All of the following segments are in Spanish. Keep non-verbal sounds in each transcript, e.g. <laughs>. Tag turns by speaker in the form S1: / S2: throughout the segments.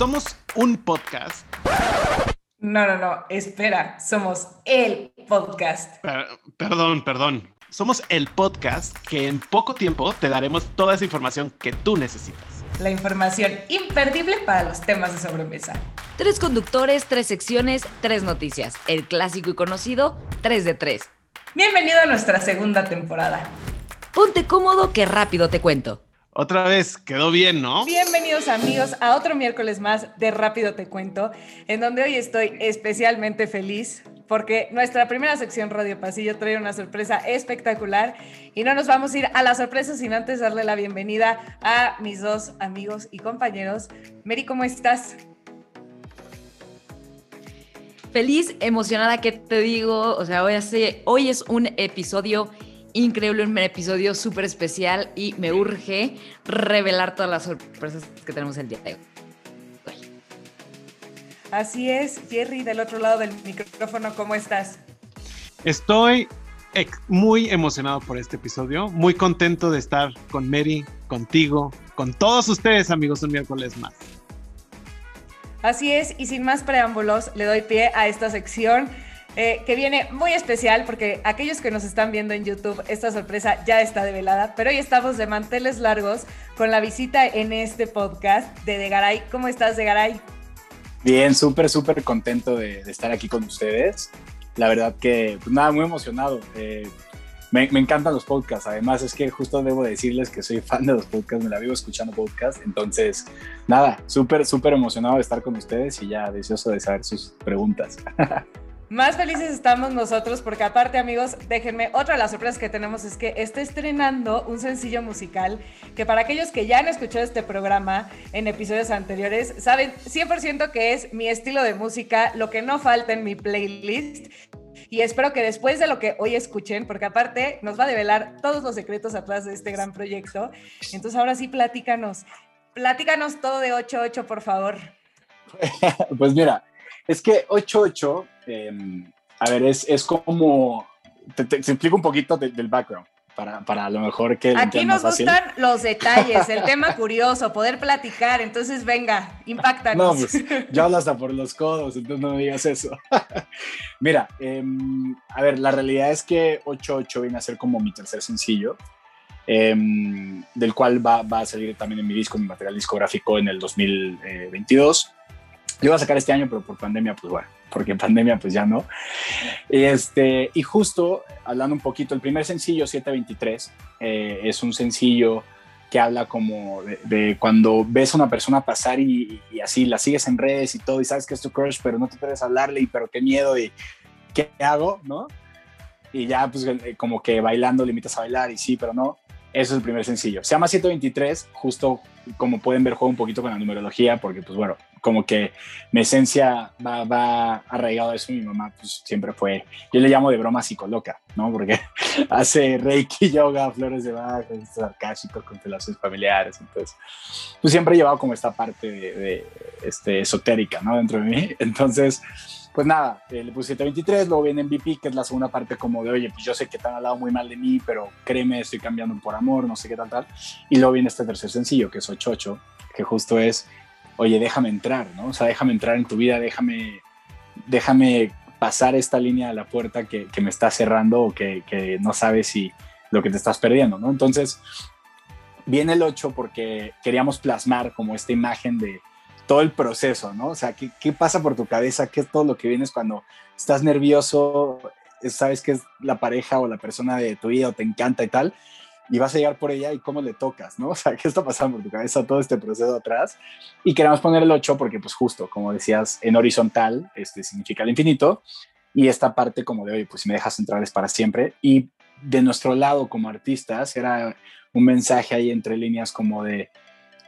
S1: Somos un podcast.
S2: No, no, no, espera, somos el podcast.
S1: perdón, perdón. Somos el podcast que en poco tiempo te daremos toda esa información que tú necesitas.
S2: La información imperdible para los temas de sobremesa.
S3: Tres conductores, tres secciones, tres noticias. El clásico y conocido, tres de tres.
S2: Bienvenido a nuestra segunda temporada.
S3: Ponte cómodo que rápido te cuento.
S1: Otra vez, quedó bien, ¿no?
S2: Bienvenidos amigos a otro miércoles más de Rápido Te Cuento, en donde hoy estoy especialmente feliz porque nuestra primera sección Radio Pasillo trae una sorpresa espectacular y no nos vamos a ir a la sorpresa sin antes darle la bienvenida a mis dos amigos y compañeros. Mary, ¿cómo estás?
S3: Feliz, emocionada, ¿qué te digo? O sea, hoy, hoy es un episodio increíble, un episodio súper especial y me urge revelar todas las sorpresas que tenemos el día de hoy.
S2: Así es, Jerry, del otro lado del micrófono, ¿cómo estás?
S1: Estoy muy emocionado por este episodio, muy contento de estar con Mary, contigo, con todos ustedes, amigos, un miércoles más.
S2: Así es, y sin más preámbulos, le doy pie a esta sección eh, que viene muy especial porque aquellos que nos están viendo en YouTube, esta sorpresa ya está develada, pero hoy estamos de manteles largos con la visita en este podcast de Degaray. ¿Cómo estás, Degaray?
S4: Bien, súper, súper contento de, estar aquí con ustedes. La verdad que, pues nada, muy emocionado. Eh, me, me, encantan los podcasts. Además, es que justo debo decirles que soy fan de los podcasts, me la vivo escuchando podcasts. Entonces, nada, súper, súper emocionado de estar con ustedes y ya deseoso de saber sus preguntas. <laughs>
S2: Más felices estamos nosotros porque aparte amigos, déjenme, otra de las sorpresas que tenemos es que está estrenando un sencillo musical que para aquellos que ya han escuchado este programa en episodios anteriores, saben 100% que es mi estilo de música, lo que no falta en mi playlist. Y espero que después de lo que hoy escuchen, porque aparte nos va a develar todos los secretos atrás de este gran proyecto. Entonces ahora sí, platícanos, platícanos todo de 8-8, por favor. <laughs>
S4: pues mira, es que 8-8 Em, a ver, es, es como, te, te, explico un poquito del background. Para, para lo mejor que...
S2: Aquí nos gustan los detalles, el <laughs> tema curioso, poder platicar, entonces venga, impactanos.
S4: No, pues yo hablo hasta por los codos, entonces no me digas eso. <laughs> Mira, em, a ver, la realidad es que 8-8 viene a ser como mi tercer sencillo, em, del cual va, va, a salir también en mi disco, mi material discográfico en el 2022. Yo iba a sacar este año, pero por pandemia, pues bueno, porque pandemia pues ya no. Este, y justo hablando un poquito, el primer sencillo, 723, eh, es un sencillo que habla como de, cuando ves a una persona pasar y, así la sigues en redes y todo y sabes que es tu crush, pero no te puedes hablarle y pero qué miedo y qué hago, ¿no? Y ya pues eh, como que bailando le invitas a bailar y sí, pero no. Eso es el primer sencillo. Se llama 123, justo como pueden ver, juego un poquito con la numerología, porque pues bueno, como que mi esencia va, va arraigado a eso. Mi mamá pues siempre fue, yo le llamo de broma psicoloca, ¿no? Porque <laughs> hace reiki, yoga, flores de Bach, sarcástico, constelaciones familiares. Entonces, pues siempre he llevado como esta parte de, de este, esotérica, ¿no? Dentro de mí. <laughs> Entonces, pues nada, eh, le puse 723, luego viene MVP, que es la segunda parte como de, oye, pues yo sé que te han hablado muy mal de mí, pero créeme, estoy cambiando por amor, no sé qué tal, tal. Y luego viene este tercer sencillo, que es 88, que justo es, oye, déjame entrar, ¿no? O sea, déjame entrar en tu vida, déjame, déjame pasar esta línea de la puerta que, me está cerrando o que, que, no sabes si lo que te estás perdiendo, ¿no? Entonces, viene el 8 porque queríamos plasmar como esta imagen de todo el proceso, ¿no? O sea, ¿qué, ¿qué, pasa por tu cabeza? ¿Qué es todo lo que vienes cuando estás nervioso? Sabes que es la pareja o la persona de tu vida o te encanta y tal, y vas a llegar por ella y cómo le tocas, ¿no? <laughs> O sea, ¿qué está pasando por tu cabeza todo este proceso atrás? Y queremos poner el 8 porque, pues justo, como decías, en horizontal este, significa el infinito, y esta parte como de, hoy, pues si me dejas entrar es para siempre. Y de nuestro lado como artistas era un mensaje ahí entre líneas como de,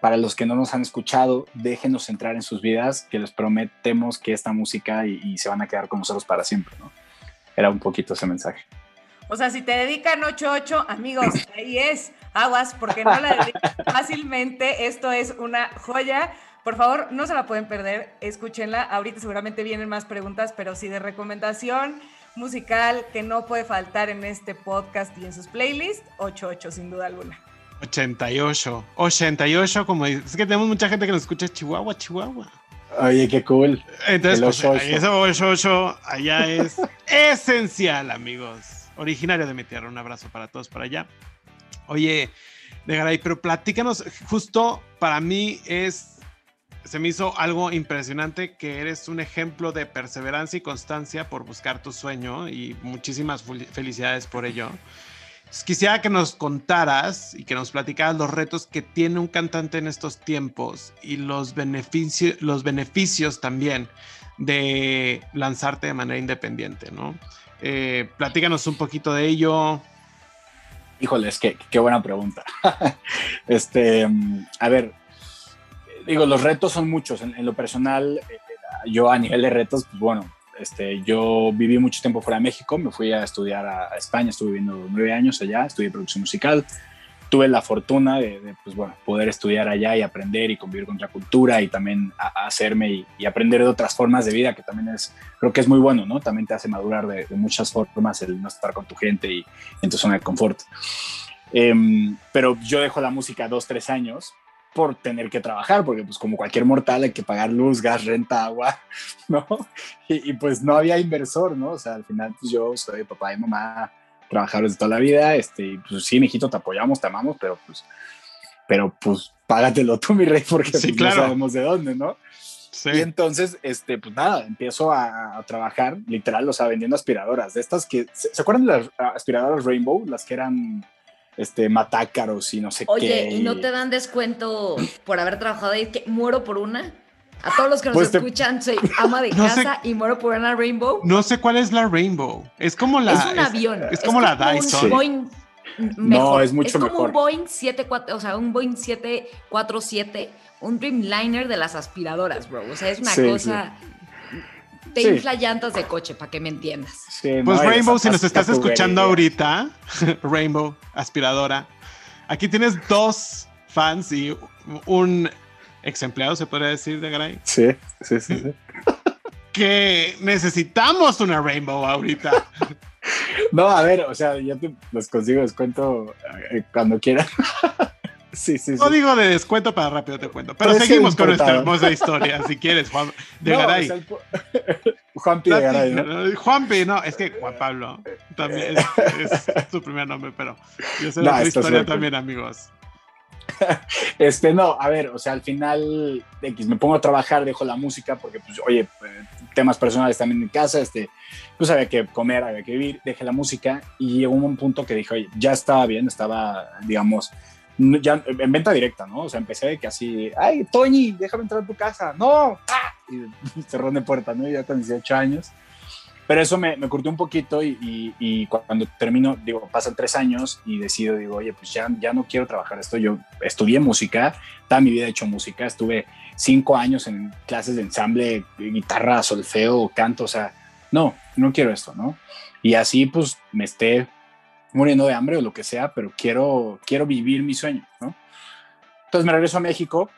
S4: para los que no nos han escuchado, déjenos entrar en sus vidas, que les prometemos que esta música y, se van a quedar con nosotros para siempre, ¿no? Era un poquito ese mensaje.
S2: O sea, si te dedican 8-8, amigos, <clears throat> ahí es, aguas, porque no la dedican <laughs> fácilmente. Esto es una joya. Por favor, no se la pueden perder, escúchenla. Ahorita seguramente vienen más preguntas, pero si de recomendación musical que no puede faltar en este podcast y en sus playlists, 8-8 sin duda alguna.
S1: 88. 88, como es que tenemos mucha gente que nos escucha Chihuahua, Chihuahua.
S4: Oye, qué cool.
S1: Entonces, pues,
S4: ocho,
S1: ocho, allá es <laughs> esencial, amigos. Originario de mi tierra. Un abrazo para todos por allá. Oye, de Garay, pero platícanos, justo para mí es, se me hizo algo impresionante que eres un ejemplo de perseverancia y constancia por buscar tu sueño y muchísimas fel- felicidades por ello. Quisiera que nos contaras y que nos platicaras los retos que tiene un cantante en estos tiempos y los, beneficio- los beneficios también de lanzarte de manera independiente, ¿no? Eh, platícanos un poquito de ello.
S4: Híjoles, qué, qué buena pregunta. <laughs> este, a ver, digo, los retos son muchos. En, lo personal, eh, yo a nivel de retos, pues bueno, este, yo viví mucho tiempo fuera de México, me fui a estudiar a España, estuve viviendo nueve años allá, estudié producción musical. Tuve la fortuna de, de, pues bueno, poder estudiar allá y aprender y convivir con otra cultura y también a, a hacerme y, y aprender de otras formas de vida, que también es, creo que es muy bueno, ¿no? También te hace madurar de, de muchas formas el no estar con tu gente y en tu zona de confort. Em, pero yo dejo la música dos, tres años por tener que trabajar, porque pues como cualquier mortal hay que pagar luz, gas, renta, agua, <laughs> ¿no? Y, y, pues no había inversor, ¿no? O sea, al final pues yo soy papá y mamá, trabajadores de toda la vida, este, y pues sí, mijito, te apoyamos, te amamos, pero pues, pero pues págatelo tú, mi rey, porque
S1: Sí,
S4: pues,
S1: claro.
S4: no sabemos de dónde, ¿no?
S1: Sí.
S4: Y entonces, este, pues nada, empiezo a, a trabajar, literal, o sea, vendiendo aspiradoras, de estas que, ¿se, ¿se acuerdan de las aspiradoras Rainbow? Las que eran, este, matácaros y no sé
S3: Oye,
S4: qué.
S3: ¿y no te dan descuento por haber trabajado ahí? ¿Que muero por una? A todos los que nos
S4: Pues te-
S3: escuchan, soy ama de <laughs>
S1: No sé-
S3: casa y muero por una Rainbow.
S1: No sé cuál es la Rainbow. Es como la.
S3: es un avión.
S1: es como la
S3: un
S1: Dyson.
S3: Boeing
S4: No,
S3: mejor.
S4: es mucho
S3: como
S4: mejor.
S3: un Boeing 74, o sea, un Boeing 747, un Dreamliner de las aspiradoras, bro. O sea, es una
S4: Sí,
S3: cosa. Te
S4: Sí.
S3: infla llantas de coche, para que me entiendas.
S4: Sí,
S1: Pues
S4: no,
S1: Rainbow,
S4: esa
S1: si nos estás escuchando ahorita, <laughs> Rainbow, aspiradora, aquí tienes dos fans y un ex empleado, se podría decir, de Garay,
S4: Sí, sí, sí. sí.
S1: que necesitamos una Rainbow ahorita. <laughs>
S4: No, a ver, o sea, yo te los consigo descuento eh, cuando quieran. <laughs> sí, sí, sí.
S1: No digo de descuento para rápido te cuento, pero seguimos con nuestra hermosa historia, si quieres, Juan, de
S4: No,
S1: Garay.
S4: el <laughs> Juanpi de Garay, ¿no?
S1: Juanpi, no, es que Juan Pablo también es, es su primer nombre, pero yo sé
S4: No,
S1: la historia también, amigos. <laughs>
S4: Este, no, a ver, o sea, al final, X, me pongo a trabajar, dejo la música, porque, pues, oye, eh, temas personales también en casa, este, pues había que comer, había que vivir, dejé la música y llegó un punto que dije, oye, ya estaba bien, estaba, digamos, ya en venta directa, ¿no? O sea, empecé de que así, ay, Toñi, déjame entrar a tu casa, no, ¡Ah! y <laughs> cerrón de puerta, ¿no? Ya con 18 años. Pero eso me, me curtió un poquito y, y- y cuando termino, digo, pasan tres años y decido, digo, oye, pues ya, ya no quiero trabajar esto. Yo estudié música, toda mi vida he hecho música, estuve cinco años en clases de ensamble, guitarra, solfeo, canto, o sea, no, no quiero esto, ¿no? Y así pues me esté muriendo de hambre o lo que sea, pero quiero, quiero vivir mi sueño, ¿no? Entonces me regreso a México,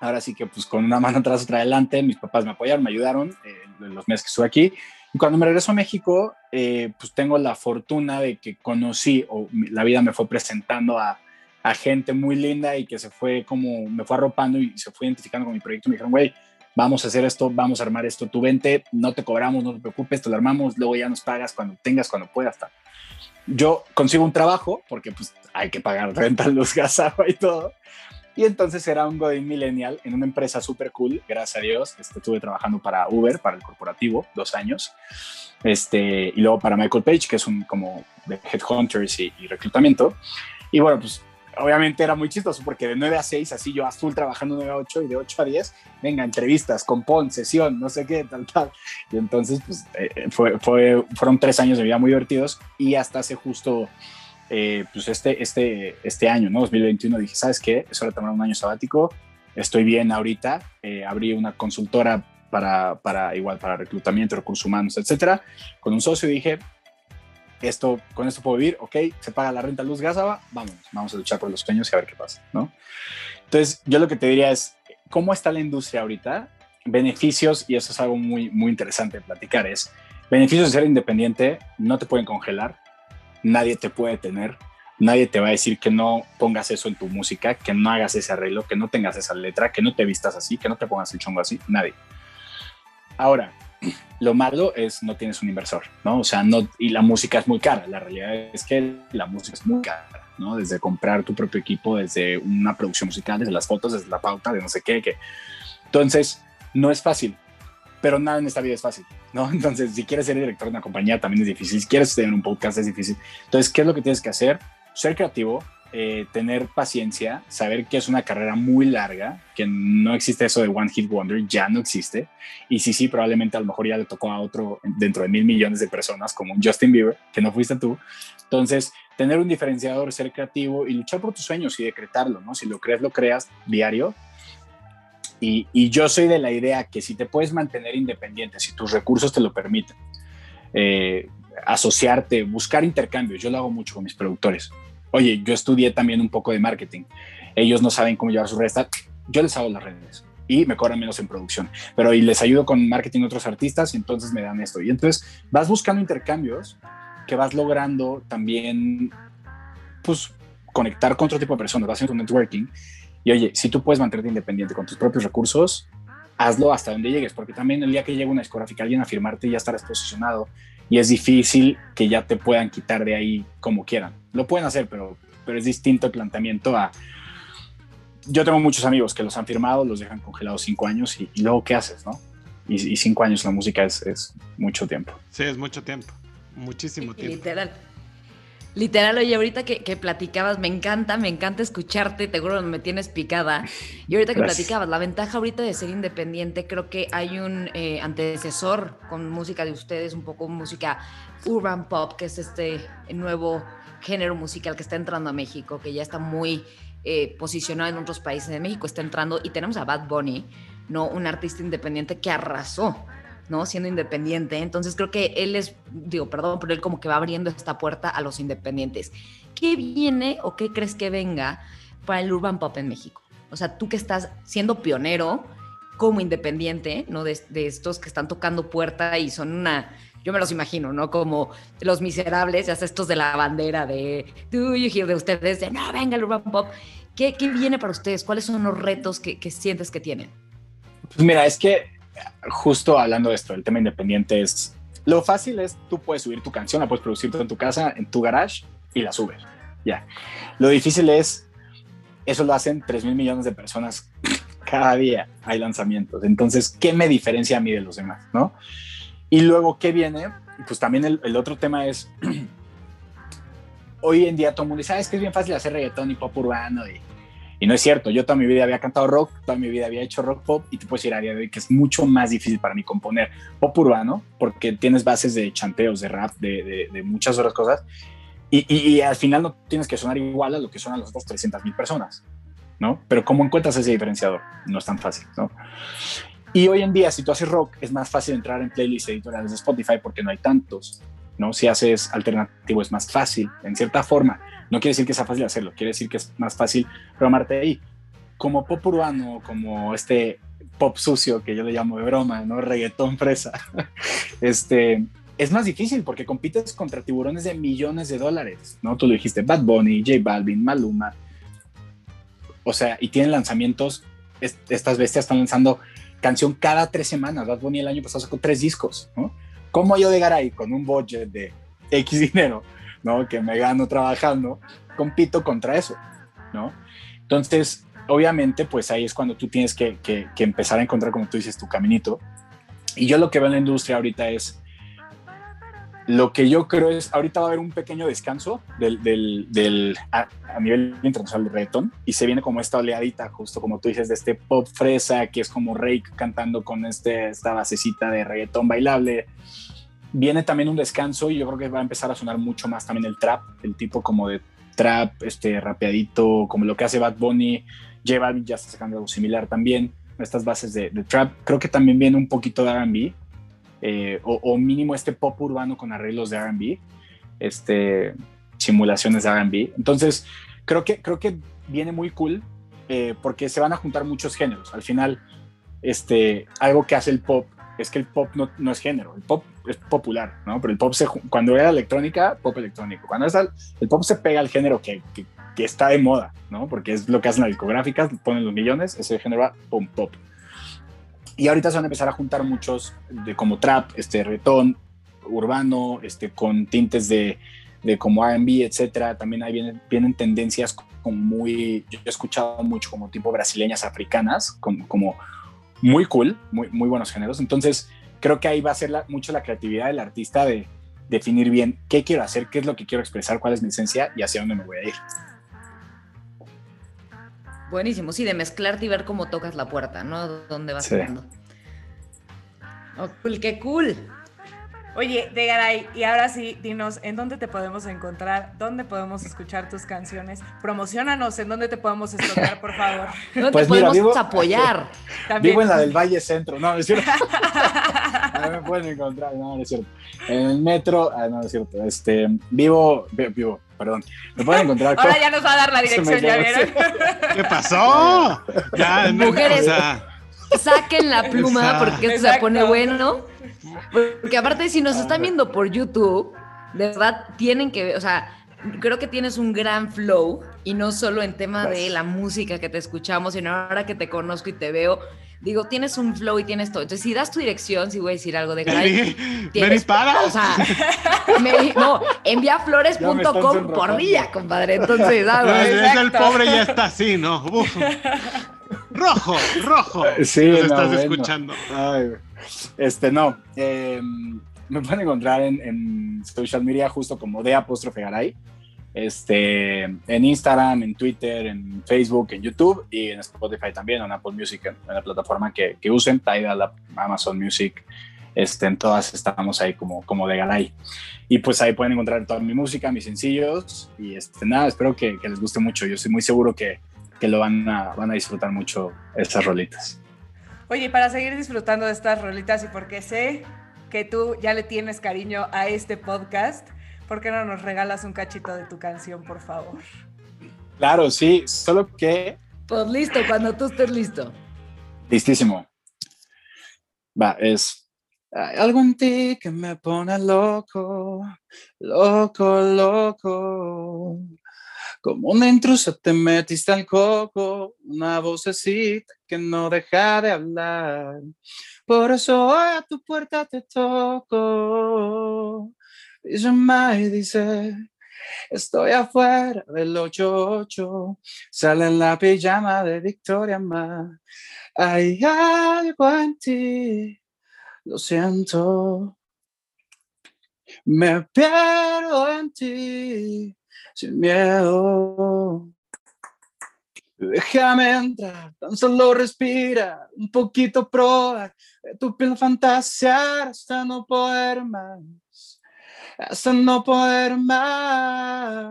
S4: ahora sí que pues con una mano atrás, otra adelante, mis papás me apoyaron, me ayudaron eh, los meses que estuve aquí. Y cuando me regreso a México, eh, pues tengo la fortuna de que conocí, o la vida me fue presentando a, a gente muy linda y que se fue como, me fue arropando y se fue identificando con mi proyecto. Me dijeron, güey, vamos a hacer esto, vamos a armar esto, tú vente, no te cobramos, no te preocupes, te lo armamos, luego ya nos pagas cuando tengas, cuando puedas. tal. Yo consigo un trabajo, porque pues hay que pagar renta, <laughs> luz, gas, agua y todo. Y entonces era un Godin Millennial en una empresa súper cool, gracias a Dios. Este, estuve trabajando para Uber, para el corporativo, dos años. Este, y luego para Michael Page, que es un como de headhunters y, y reclutamiento. Y bueno, pues obviamente era muy chistoso porque de 9 a 6, así yo azul trabajando 9 a 8 y de 8 a 10, venga, entrevistas, compón, sesión, no sé qué, tal, tal. Y entonces, pues eh, fue, fue, fueron tres años de vida muy divertidos y hasta hace justo eh, pues este, este, este año, ¿no? 2021, dije, ¿sabes qué? Es hora de tomar un año sabático, estoy bien ahorita, eh, abrí una consultora para, para igual, para reclutamiento, recursos humanos, etcétera, con un socio dije, esto, con esto puedo vivir, ok, se paga la renta, luz, gas, vamos, vamos a luchar por los sueños y a ver qué pasa, ¿no? Entonces, yo lo que te diría es, ¿cómo está la industria ahorita? Beneficios, y eso es algo muy, muy interesante de platicar, es beneficios de ser independiente, no te pueden congelar, nadie te puede tener, nadie te va a decir que no pongas eso en tu música, que no hagas ese arreglo, que no tengas esa letra, que no te vistas así, que no te pongas el chongo así, nadie. Ahora, lo malo es no tienes un inversor, ¿no? O sea, no, y la música es muy cara, la realidad es que la música es muy cara, ¿no? Desde comprar tu propio equipo, desde una producción musical, desde las fotos, desde la pauta, de no sé qué, que... Entonces, no es fácil, pero nada en esta vida es fácil, ¿no? <laughs> Entonces, si quieres ser director de una compañía también es difícil, si quieres tener un podcast es difícil. Entonces, ¿qué es lo que tienes que hacer? Ser creativo, eh, tener paciencia, saber que es una carrera muy larga, que no existe eso de One Hit Wonder, ya no existe. Y sí, sí, probablemente a lo mejor ya le tocó a otro dentro de mil millones de personas, como un Justin Bieber, que no fuiste tú. Entonces, tener un diferenciador, ser creativo y luchar por tus sueños y decretarlo, ¿no? Si lo crees, lo creas diario. Y, yo soy de la idea que si te puedes mantener independiente, si tus recursos te lo permiten, eh, asociarte, buscar intercambios. Yo lo hago mucho con mis productores oye, yo estudié también un poco de marketing. Ellos no saben cómo llevar sus redes. Yo les hago las redes y me cobran menos en producción. Pero y les ayudo con marketing a otros artistas y entonces me dan esto. Y entonces vas buscando intercambios que vas logrando también, pues, conectar con otro tipo de personas, vas haciendo networking. Y oye, si tú puedes mantenerte independiente con tus propios recursos, hazlo hasta donde llegues, porque también el día que llegue una discográfica, alguien a firmarte, ya estarás posicionado y es difícil que ya te puedan quitar de ahí como quieran. Lo pueden hacer, pero, pero es distinto el planteamiento a... Yo tengo muchos amigos que los han firmado, los dejan congelados cinco años y, luego ¿qué haces, no? Y, cinco años la música es, es, mucho tiempo.
S1: Sí, es mucho tiempo, muchísimo tiempo.
S3: Literal. Literal, oye, ahorita que, que, platicabas, me encanta, me encanta escucharte, te juro, me tienes picada. Y ahorita que platicabas, la ventaja ahorita de ser independiente, creo que hay un eh, antecesor con música de ustedes, un poco música urban pop, que es este nuevo género musical que está entrando a México, que ya está muy eh, posicionado en otros países de México, está entrando, y tenemos a Bad Bunny, ¿no? Un artista independiente que arrasó ¿no? Siendo independiente. Entonces creo que él es, digo, perdón, pero él como que va abriendo esta puerta a los independientes. ¿Qué viene o qué crees que venga para el urban pop en México? O sea, tú que estás siendo pionero como independiente, ¿no? De, estos que están tocando puerta y son una, yo me los imagino, ¿no? Como los miserables, ya estos de la bandera de Do you hear de ustedes, de no, venga el urban pop. ¿Qué, viene para ustedes? ¿Cuáles son los retos que, que sientes que tienen?
S4: Pues mira, es que justo hablando de esto, el tema independiente es, lo fácil es, tú puedes subir tu canción, la puedes producir en tu casa, en tu garage y la subes. Ya. Lo difícil es, eso lo hacen 3 mil millones de personas cada día, hay lanzamientos. Entonces, ¿qué me diferencia a mí de los demás? ¿no? Y luego, ¿qué viene? Pues también el, otro tema es, <clears throat> hoy en día todo mundo dice, ah, es que es bien fácil hacer reggaetón y pop urbano y y no es cierto, yo toda mi vida había cantado rock, toda mi vida había hecho rock pop y te puedes decir a día de hoy que es mucho más difícil para mí componer pop urbano porque tienes bases de chanteos, de rap, de, de, muchas otras cosas y, y, al final no tienes que sonar igual a lo que suenan las otras 300 mil personas, ¿no? Pero ¿cómo encuentras ese diferenciador? No es tan fácil, ¿no? Y hoy en día, si tú haces rock, es más fácil entrar en playlists editoriales de Spotify porque no hay tantos, ¿no? Si haces alternativo es más fácil, en cierta forma no quiere decir que sea fácil hacerlo, quiere decir que es más fácil programarte ahí. Como pop urbano, como este pop sucio que yo le llamo de broma, ¿no? Reggaetón fresa. <laughs> este, es más difícil porque compites contra tiburones de millones de dólares, ¿no? Tú lo dijiste, Bad Bunny, J Balvin, Maluma. O sea, y tienen lanzamientos, estas bestias están lanzando canción cada tres semanas. Bad Bunny el año pasado sacó tres discos, ¿no? ¿Cómo yo llegar ahí con un budget de X <laughs> dinero ¿no? Que me gano trabajando, compito contra eso, ¿no? Entonces, obviamente, pues ahí es cuando tú tienes que, que, empezar a encontrar, como tú dices, tu caminito. Y yo lo que veo en la industria ahorita es, lo que yo creo es, ahorita va a haber un pequeño descanso del, del, del a, nivel internacional de reggaeton y se viene como esta oleadita, justo como tú dices, de este pop fresa, que es como Rake cantando con este, esta basecita de reggaetón bailable, viene también un descanso y yo creo que va a empezar a sonar mucho más también el trap, el tipo como de trap, este rapeadito, como lo que hace Bad Bunny, J ya está sacando algo similar también, estas bases de, trap, creo que también viene un poquito de R&B, eh, o, mínimo este pop urbano con arreglos de R&B, este, simulaciones de R&B, entonces creo que, creo que viene muy cool, eh, porque se van a juntar muchos géneros, al final, este, algo que hace el pop es que el pop no, no es género, el pop
S5: es popular, ¿no? Pero el pop se, cuando era electrónica, pop electrónico. Cuando es el pop se pega al género que, que, que, está de moda, ¿no? Porque es lo que hacen las discográficas, ponen los millones, ese género va, pum, pop. Y ahorita se van a empezar a juntar muchos de como trap, este, reggaetón, urbano, este, con tintes de, de como R&B, etcétera. También ahí vienen, vienen tendencias como muy, yo he escuchado mucho como tipo brasileñas africanas, como, como muy cool, muy, muy buenos géneros. Entonces, creo que ahí va a ser la, mucho la creatividad del artista de definir bien qué quiero hacer, qué es lo que quiero expresar, cuál es mi esencia y hacia dónde me voy a ir.
S3: Buenísimo, sí, de mezclarte y ver cómo tocas la puerta, ¿no? ¿Dónde vas sí. Oh, cool, qué cool.
S2: Oye, Degaray, y ahora sí, dinos, ¿en dónde te podemos encontrar? ¿Dónde podemos escuchar tus canciones? Promocionanos, ¿en dónde te podemos encontrar, por favor? <laughs>
S3: ¿Dónde pues te mira, podemos vivo, apoyar? <laughs>
S5: Vivo en la del Valle Centro, no, es cierto. <laughs> Ahí me pueden encontrar, no, no es cierto. En el metro, ah, no, es cierto. Este, vivo, vivo, perdón. Me pueden encontrar.
S2: Ahora ya nos va a dar la <laughs> dirección, ¿ya vieron?
S1: ¿Qué pasó? Ya,
S3: Mujeres, o sea... saquen la pluma Exacto. porque esto Exacto. se pone bueno. Porque aparte, si nos están viendo por YouTube, de verdad tienen que ver, o sea, creo que tienes un gran flow y no solo en tema de la música que te escuchamos, sino ahora que te conozco y te veo. Digo, tienes un flow y tienes todo. Entonces, si das tu dirección, si voy a decir algo de
S1: Garay, tienes,
S3: para. O sea, <laughs> me, no, enviaflores.com por día, compadre. Entonces, algo.
S1: Es el pobre ya está así, ¿no? Uf. Rojo, rojo.
S5: Sí,
S1: Nos
S5: no,
S1: estás
S5: bueno.
S1: escuchando.
S5: Ay, este, no. Eh, me pueden encontrar en, en, social media justo como de apóstrofe Garay. Este, en Instagram, en Twitter, en Facebook, en YouTube y en Spotify también, en Apple Music, en, en la plataforma que, que usen, Tidal, Amazon Music. Este, en todas estamos ahí como, como de Garay. Y pues ahí pueden encontrar toda mi música, mis sencillos. Y este, nada, espero que, que les guste mucho. Yo estoy muy seguro que, que lo van a, van a disfrutar mucho estas rolitas.
S2: Oye, para seguir disfrutando de estas rolitas y porque sé que tú ya le tienes cariño a este podcast, ¿por qué no nos regalas un cachito de tu canción, por favor?
S5: Claro, sí, solo que...
S3: Pues listo, cuando tú estés listo.
S5: Listísimo. Va, es... Hay algo en ti que me pone loco, loco, loco. Como una intrusa te metiste al coco, una vocecita que no deja de hablar. Por eso hoy a tu puerta te toco. Y y dice, estoy afuera del 88, sale en la pijama de Victoria más. Hay algo en ti, lo siento. Me pierdo en ti sin miedo. Déjame entrar, tan solo respira, un poquito probar tu piel fantasear hasta no poder más, hasta no poder más.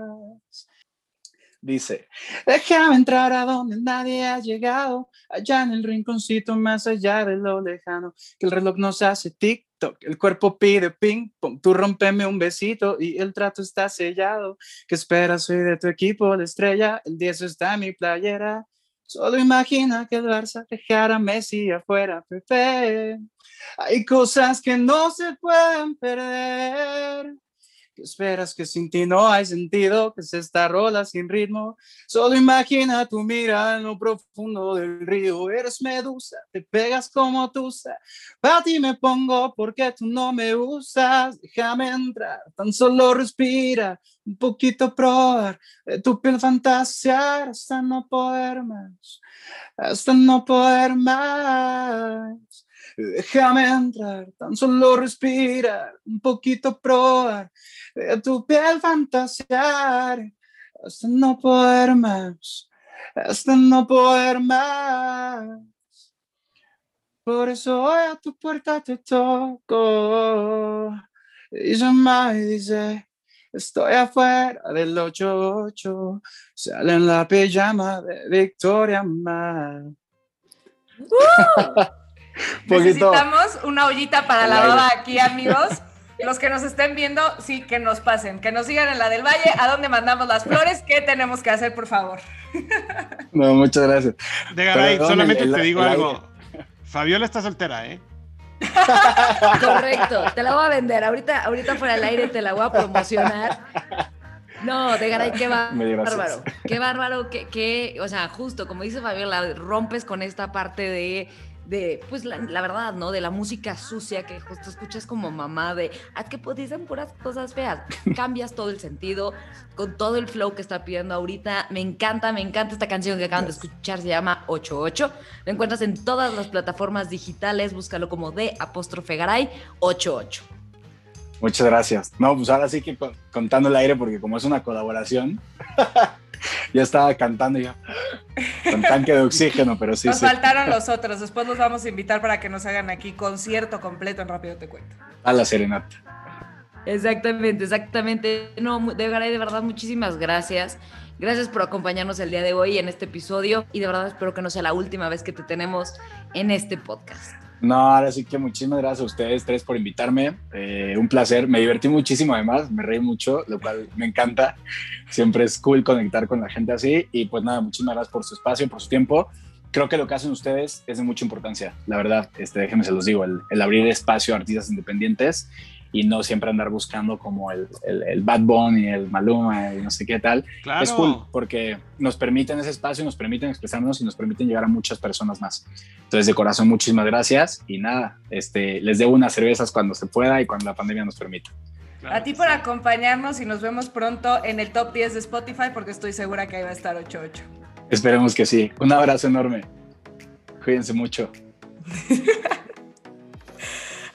S5: Dice, déjame entrar a donde nadie ha llegado, allá en el rinconcito más allá de lo lejano, que el reloj nos hace tic el cuerpo pide ping pong, tú rompeme un besito y el trato está sellado. ¿Qué esperas? Soy de tu equipo, la estrella, el 10 está en mi playera. Solo imagina que el Barça dejara a Messi afuera, Pepe. Hay cosas que no se pueden perder. ¿Qué esperas que sin ti no hay sentido? Que es esta rola sin ritmo. Solo imagina tu mirada en lo profundo del río. Eres medusa, te pegas como tusa. Para ti me pongo porque tú no me usas. Déjame entrar, tan solo respira. Un poquito probar de tu piel fantasear hasta no poder más. Hasta no poder más. Déjame entrar, tan solo respirar, un poquito probar de tu piel fantasear, hasta no poder más, hasta no poder más. Por eso hoy a tu puerta te toco y llama y dice, estoy afuera del 88, sale en la pijama de Victoria Más. <laughs>
S2: ¡Uh! Necesitamos una ollita para la boda aquí, amigos. <laughs> Los que nos estén viendo, sí, que nos pasen, que nos sigan en la del Valle, a dónde mandamos las flores, qué tenemos que hacer, por favor. <laughs>
S5: No, muchas gracias.
S1: De Garay, solamente el, te digo algo. Fabiola está soltera, ¿eh? <laughs>
S3: Correcto, te la voy a vender. Ahorita, ahorita fuera del aire te la voy a promocionar. No, de Garay, qué bárbaro. Qué bárbaro, que, o sea, justo como dice Fabiola, rompes con esta parte de de, pues la, verdad, ¿no? De la música sucia que justo escuchas como mamá de, ¿a que pues dicen puras cosas feas? <laughs> Cambias todo el sentido con todo el flow que está pidiendo ahorita. Me encanta, me encanta esta canción que acaban de escuchar, se llama 88. Lo encuentras en todas las plataformas digitales, búscalo como de apóstrofe Garay 88.
S4: Muchas gracias. No, pues ahora sí que contando el aire, porque como es una colaboración, <laughs> <laughs> ya estaba cantando ya con tanque de oxígeno, pero sí.
S2: Nos faltaron los <laughs> otros, después los vamos a invitar para que nos hagan aquí concierto completo en Rápido Te Cuento.
S4: A la serenata.
S3: Exactamente, exactamente. No, de verdad, de verdad, muchísimas gracias. Gracias por acompañarnos el día de hoy en este episodio y de verdad espero que no sea la última vez que te tenemos en este podcast.
S4: No, ahora sí que muchísimas gracias a ustedes tres por invitarme. Eh, un placer. Me divertí muchísimo además, me reí mucho, lo cual me encanta. Siempre es cool conectar con la gente así. Y pues nada, muchísimas gracias por su espacio, por su tiempo. Creo que lo que hacen ustedes es de mucha importancia, la verdad. Este, déjenme se los digo, el, el abrir espacio a artistas independientes y no siempre andar buscando como el, el, Bad Bunny, el Maluma y no sé qué tal. Es cool porque nos permiten ese espacio, nos permiten expresarnos y nos permiten llegar a muchas personas más. Entonces, de corazón, muchísimas gracias y nada, este, les debo unas cervezas cuando se pueda y cuando la pandemia nos permita.
S2: a ti por acompañarnos y nos vemos pronto en el top 10 de Spotify porque estoy segura que ahí va a estar 88.
S4: Esperemos que sí. Un abrazo enorme. Cuídense mucho. <laughs>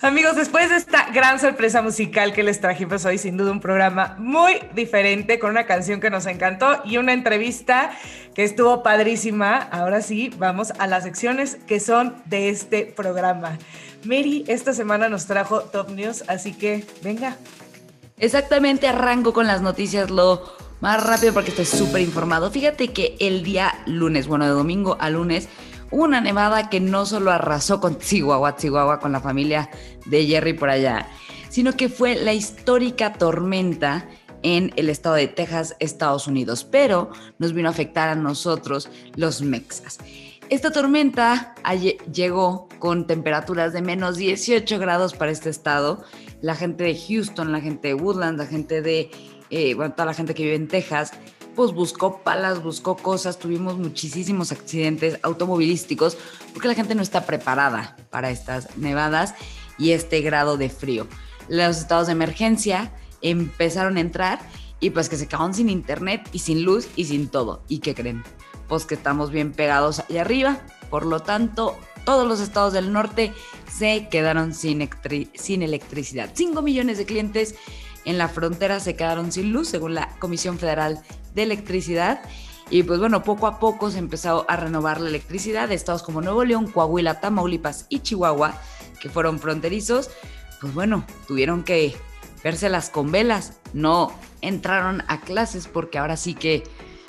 S2: Amigos, después de esta gran sorpresa musical que les trajimos hoy, sin duda un programa muy diferente, con una canción que nos encantó y una entrevista que estuvo padrísima. Ahora sí, vamos a las secciones que son de este programa. Mary, esta semana nos trajo Top News, así que venga.
S3: Exactamente, arranco con las noticias lo más rápido porque estoy súper informado. Fíjate que el día lunes, bueno, de domingo a lunes, una nevada que no solo arrasó con Chihuahua, Chihuahua, con la familia de Jerry por allá, sino que fue la histórica tormenta en el estado de Texas, Estados Unidos, pero nos vino a afectar a nosotros, los mexas. Esta tormenta llegó con temperaturas de menos 18 grados para este estado. La gente de Houston, la gente de Woodland, la gente de, eh, bueno, toda la gente que vive en Texas, pues buscó palas, buscó cosas, tuvimos muchísimos accidentes automovilísticos porque la gente no está preparada para estas nevadas y este grado de frío. Los estados de emergencia empezaron a entrar y pues que se quedaron sin internet y sin luz y sin todo. ¿Y qué creen? Pues que estamos bien pegados allá arriba, por lo tanto todos los estados del norte se quedaron sin, sin electricidad. 5 millones de clientes en la frontera se quedaron sin luz, según la Comisión Federal de Electricidad. Y pues bueno, poco a poco se empezó a renovar la electricidad de estados como Nuevo León, Coahuila, Tamaulipas y Chihuahua, que fueron fronterizos. Pues bueno, tuvieron que vérselas con velas, no entraron a clases porque ahora sí que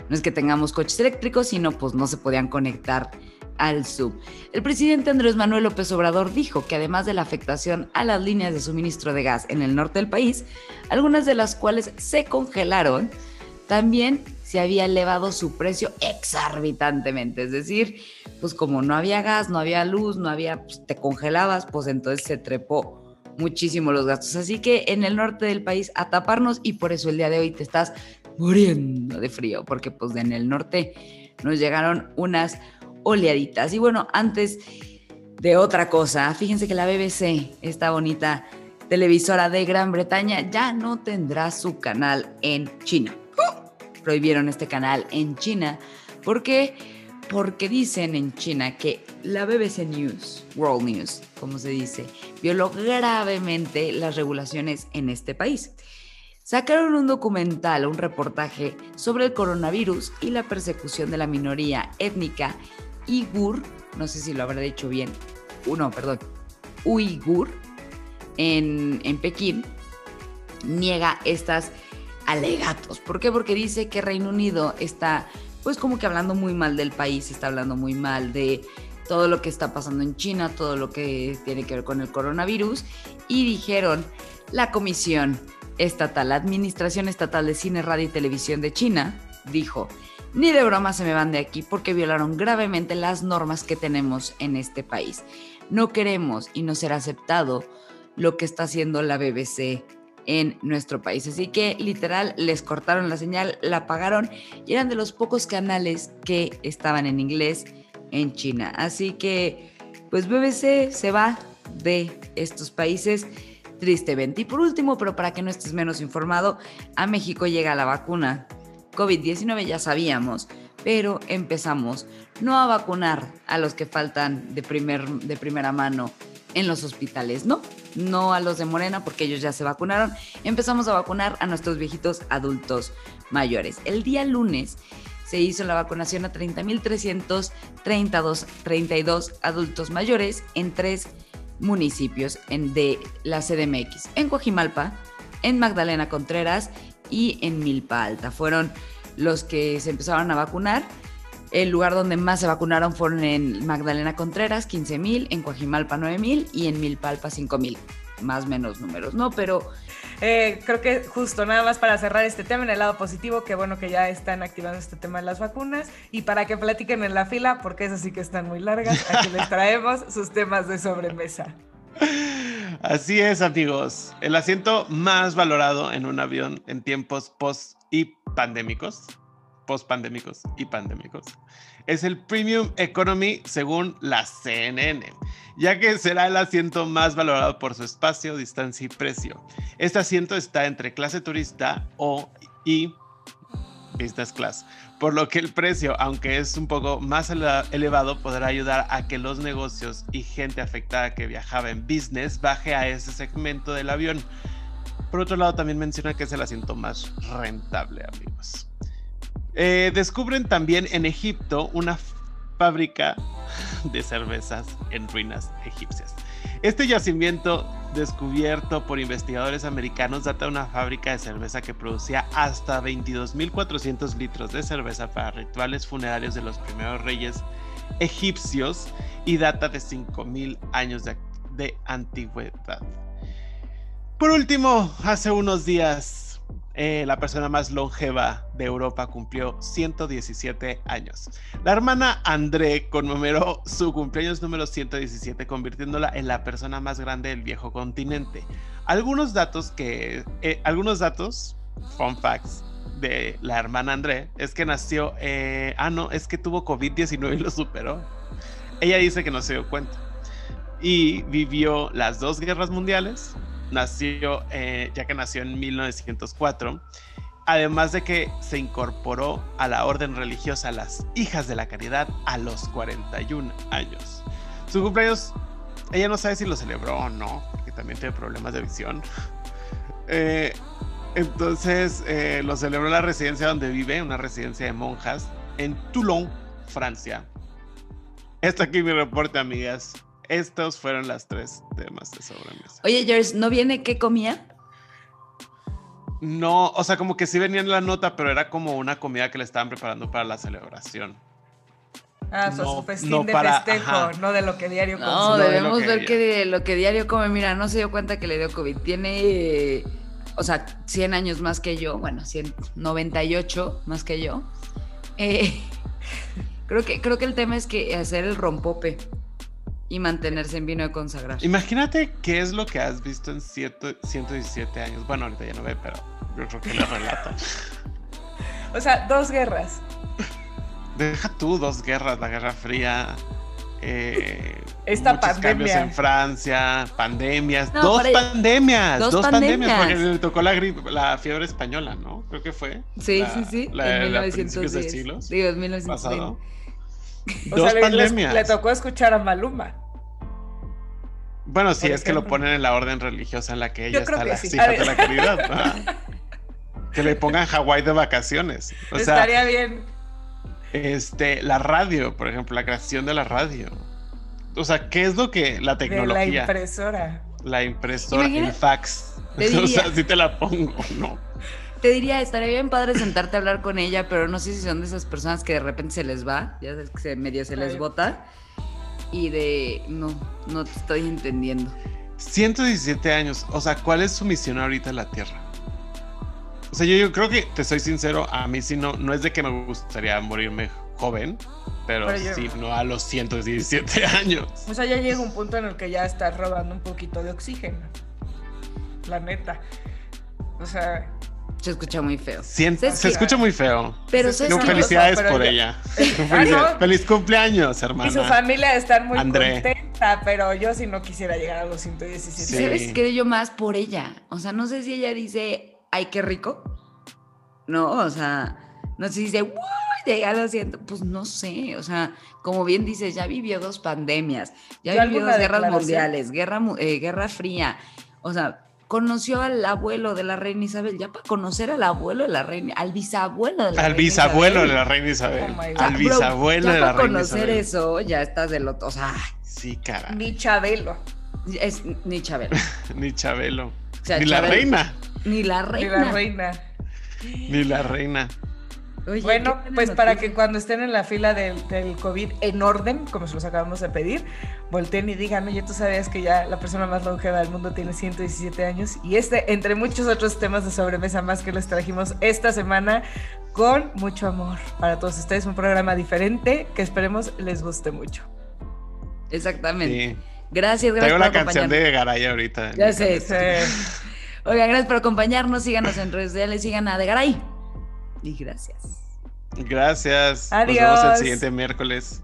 S3: no es que tengamos coches eléctricos, sino pues no se podían conectar al sub. El presidente Andrés Manuel López Obrador dijo que además de la afectación a las líneas de suministro de gas en el norte del país, algunas de las cuales se congelaron, también se había elevado su precio exorbitantemente. Es decir, pues como no había gas, no había luz, no había, pues te congelabas, pues entonces se trepó muchísimo los gastos. Así que en el norte del país a taparnos y por eso el día de hoy te estás muriendo de frío, porque pues en el norte nos llegaron unas oleaditas. Y bueno, antes de otra cosa, fíjense que la BBC, esta bonita televisora de Gran Bretaña, ya no tendrá su canal en China. Prohibieron este canal en China. ¿Por qué? Porque dicen en China que la BBC News, World News, como se dice, violó gravemente las regulaciones en este país. Sacaron un documental, un reportaje sobre el coronavirus y la persecución de la minoría étnica Uigur, no sé si lo habrá dicho bien, no, perdón, Uigur, en, en Pekín, niega estas alegatos. ¿Por qué? Porque dice que Reino Unido está, pues como que hablando muy mal del país, está hablando muy mal de todo lo que está pasando en China, todo lo que tiene que ver con el coronavirus, y dijeron, la Comisión Estatal, la Administración Estatal de Cine, Radio y Televisión de China, dijo, ni de broma se me van de aquí porque violaron gravemente las normas que tenemos en este país. No queremos y no será aceptado lo que está haciendo la BBC en nuestro país. Así que literal les cortaron la señal, la apagaron y eran de los pocos canales que estaban en inglés en China. Así que pues BBC se va de estos países tristemente. Y por último, pero para que no estés menos informado, a México llega la vacuna COVID-19, ya sabíamos, pero empezamos no a vacunar a los que faltan de, primer, de primera mano en los hospitales, ¿no? No a los de Morena porque ellos ya se vacunaron. Empezamos a vacunar a nuestros viejitos adultos mayores. El día lunes se hizo la vacunación a 30.332 adultos mayores en tres municipios de la CDMX, en Coajimalpa, en Magdalena Contreras y en Milpa Alta. Fueron los que se empezaron a vacunar. El lugar donde más se vacunaron fueron en Magdalena Contreras, 15 mil, en Coajimalpa 9 mil y en Milpa Alta 5 mil. Más o menos números, ¿no? Pero
S2: eh, creo que justo nada más para cerrar este tema en el lado positivo, que bueno que ya están activando este tema de las vacunas y para que platiquen en la fila, porque esas sí que están muy largas, aquí les traemos <laughs> sus temas de sobremesa.
S1: Así es, amigos. El asiento más valorado en un avión en tiempos post y pandémicos, post pandémicos y pandémicos, es el Premium Economy según la CNN, ya que será el asiento más valorado por su espacio, distancia y precio. Este asiento está entre clase turista o y business class, por lo que el precio, aunque es un poco más elevado, podrá ayudar a que los negocios y gente afectada que viajaba en business baje a ese segmento del avión. Por otro lado, también menciona que es el asiento más rentable, amigos. Eh, descubren también en Egipto una fábrica de cervezas en ruinas egipcias. Este yacimiento, descubierto por investigadores americanos, data de una fábrica de cerveza que producía hasta 22.400 litros de cerveza para rituales funerarios de los primeros reyes egipcios y data de 5.000 años de antigüedad. Por último, hace unos días eh, la persona más longeva de Europa cumplió 117 años. La hermana André conmemoró su cumpleaños número 117, convirtiéndola en la persona más grande del viejo continente. Algunos datos que, eh, algunos datos, fun facts, de la hermana André es que nació, eh, ah no, es que tuvo COVID-19 y lo superó. Ella dice que no se dio cuenta. Y vivió las dos guerras mundiales, nació, eh, ya que nació en 1904, además de que se incorporó a la orden religiosa Las Hijas de la Caridad a los 41 años. Su cumpleaños, ella no sabe si lo celebró o no, porque también tiene problemas de visión. Eh, entonces eh, lo celebró en la residencia donde vive, una residencia de monjas, en Toulon, Francia. Esto aquí mi reporte, amigas. Estos fueron las tres temas de sobremesa.
S3: Oye, George, ¿no viene qué comía?
S1: No, o sea, como que sí venía en la nota, pero era como una comida que le estaban preparando para la celebración.
S2: Ah, su festín de festejo, no de lo que diario come.
S3: No, debemos ver que lo que diario come. Mira, no se dio cuenta que le dio COVID. Tiene, o sea, 100 años más que yo. Bueno, 198 más que yo. Eh, <laughs> creo, que, creo que el tema es que hacer el rompope y mantenerse en vino de consagrar.
S1: Imagínate qué es lo que has visto en 117 años. Bueno, ahorita ya no ve, pero yo creo que lo relato.
S2: o sea, dos guerras.
S1: Deja tú dos guerras, la Guerra Fría. Eh,
S2: Esta
S1: muchos
S2: pandemia.
S1: cambios en Francia, pandemias, dos pandemias, dos, pandemias. porque le tocó la, gripe, la fiebre española, ¿no? Creo que fue.
S3: Sí, sí, sí,
S1: la,
S3: en
S1: la
S3: 1910.
S1: siglos
S3: Digo, en 1910.
S1: pasado. <laughs>
S2: O
S1: dos
S2: sea, le-
S1: pandemias.
S2: Le, le tocó escuchar a Maluma.
S1: Bueno, sí, es que lo ponen en la orden religiosa en la que ella
S2: Yo
S1: está,
S2: que
S1: las
S2: sí.
S1: hijas de la caridad. Ajá. <laughs> que le pongan Hawái de vacaciones. O sea,
S2: Estaría bien.
S1: este, la radio, por ejemplo, la creación de la radio. O sea, ¿qué es lo que la
S2: De la
S1: tecnología?
S2: impresora.
S1: La impresora, el fax. <laughs> O sea, si te la pongo, no.
S3: Te diría, estaría bien padre sentarte a hablar con ella, pero no sé si son de esas personas que de repente se les va, ya sabes que se, medio se les bota. Y de, no, no te estoy entendiendo.
S1: 117 años. O sea, ¿cuál es su misión ahorita en la Tierra? O sea, yo, yo creo que, te soy sincero, a mí sí no, no es de que me gustaría morirme joven, pero,
S2: Pero yo-
S1: no a los 117 <laughs> años.
S2: O sea, ya llega un punto en el que ya estás robando un poquito de oxígeno. La neta. O sea,
S3: Se escucha muy feo.
S1: Sien-
S3: ¿Sabes
S1: se
S3: qué?
S1: escucha muy feo.
S3: Pero
S2: Sí,
S3: ¿sabes
S1: No, felicidades
S2: pero
S1: por ella. <laughs>
S2: Ah, no.
S1: Feliz cumpleaños, hermana.
S2: y su familia están muy
S1: André.
S2: contenta, pero yo sí no quisiera llegar a los 117.
S1: Sí.
S3: ¿Sabes qué? Yo más por ella. O sea, no sé si ella dice, ay, qué rico. No, o sea, no sé si dice, uy, ya lo siento. Pues no sé, o sea, como bien dices, ya vivió dos pandemias, ya
S2: ¿Yo
S3: vivió dos guerras mundiales, guerra, eh, guerra fría. O sea, conoció al abuelo de la reina Isabel, ya para conocer al abuelo de la reina, al bisabuelo de la
S1: Al
S3: reina
S1: bisabuelo
S3: Isabel.
S1: de la reina Isabel.
S2: Oh.
S1: Al
S3: Bro,
S1: bisabuelo
S3: ya
S1: de la
S3: para
S1: reina
S3: conocer
S1: Isabel.
S3: eso, ya estás del otro, o sea,
S1: Sí, cara.
S2: Ni Chabelo.
S3: es ni Chabelo, <laughs>
S1: Ni Chabelo.
S3: O sea,
S1: Ni la reina.
S3: ni la
S2: Ni
S3: reina.
S2: la reina.
S1: Ni la reina.
S3: Oye,
S2: Bueno, pues para que cuando estén en la fila del, del COVID en orden, como se los acabamos de pedir, volteen y digan, oye, tú sabías que ya la persona más longeva del mundo tiene 117 años. Y este, entre muchos otros temas de sobremesa más que les trajimos esta semana, con mucho amor para todos ustedes. Un programa diferente que esperemos les guste mucho.
S3: Exactamente.
S1: Sí.
S3: Gracias, gracias
S1: Traigo
S3: por
S1: la canción de Garay ahorita.
S3: Ya sé.
S2: Sí. <laughs>
S3: Oigan, gracias por acompañarnos. Síganos en redes sociales, sigan a De Garay. Y gracias.
S1: Gracias. Nos
S2: Adiós.
S1: vemos el siguiente miércoles.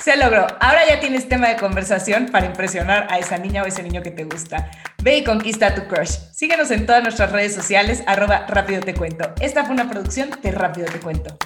S2: Se logró. Ahora ya tienes tema de conversación para impresionar a esa niña o ese niño que te gusta. Ve y conquista a tu crush. Síguenos en todas nuestras redes sociales, arroba Rápido Te Cuento. Esta fue una producción de Rápido Te Cuento.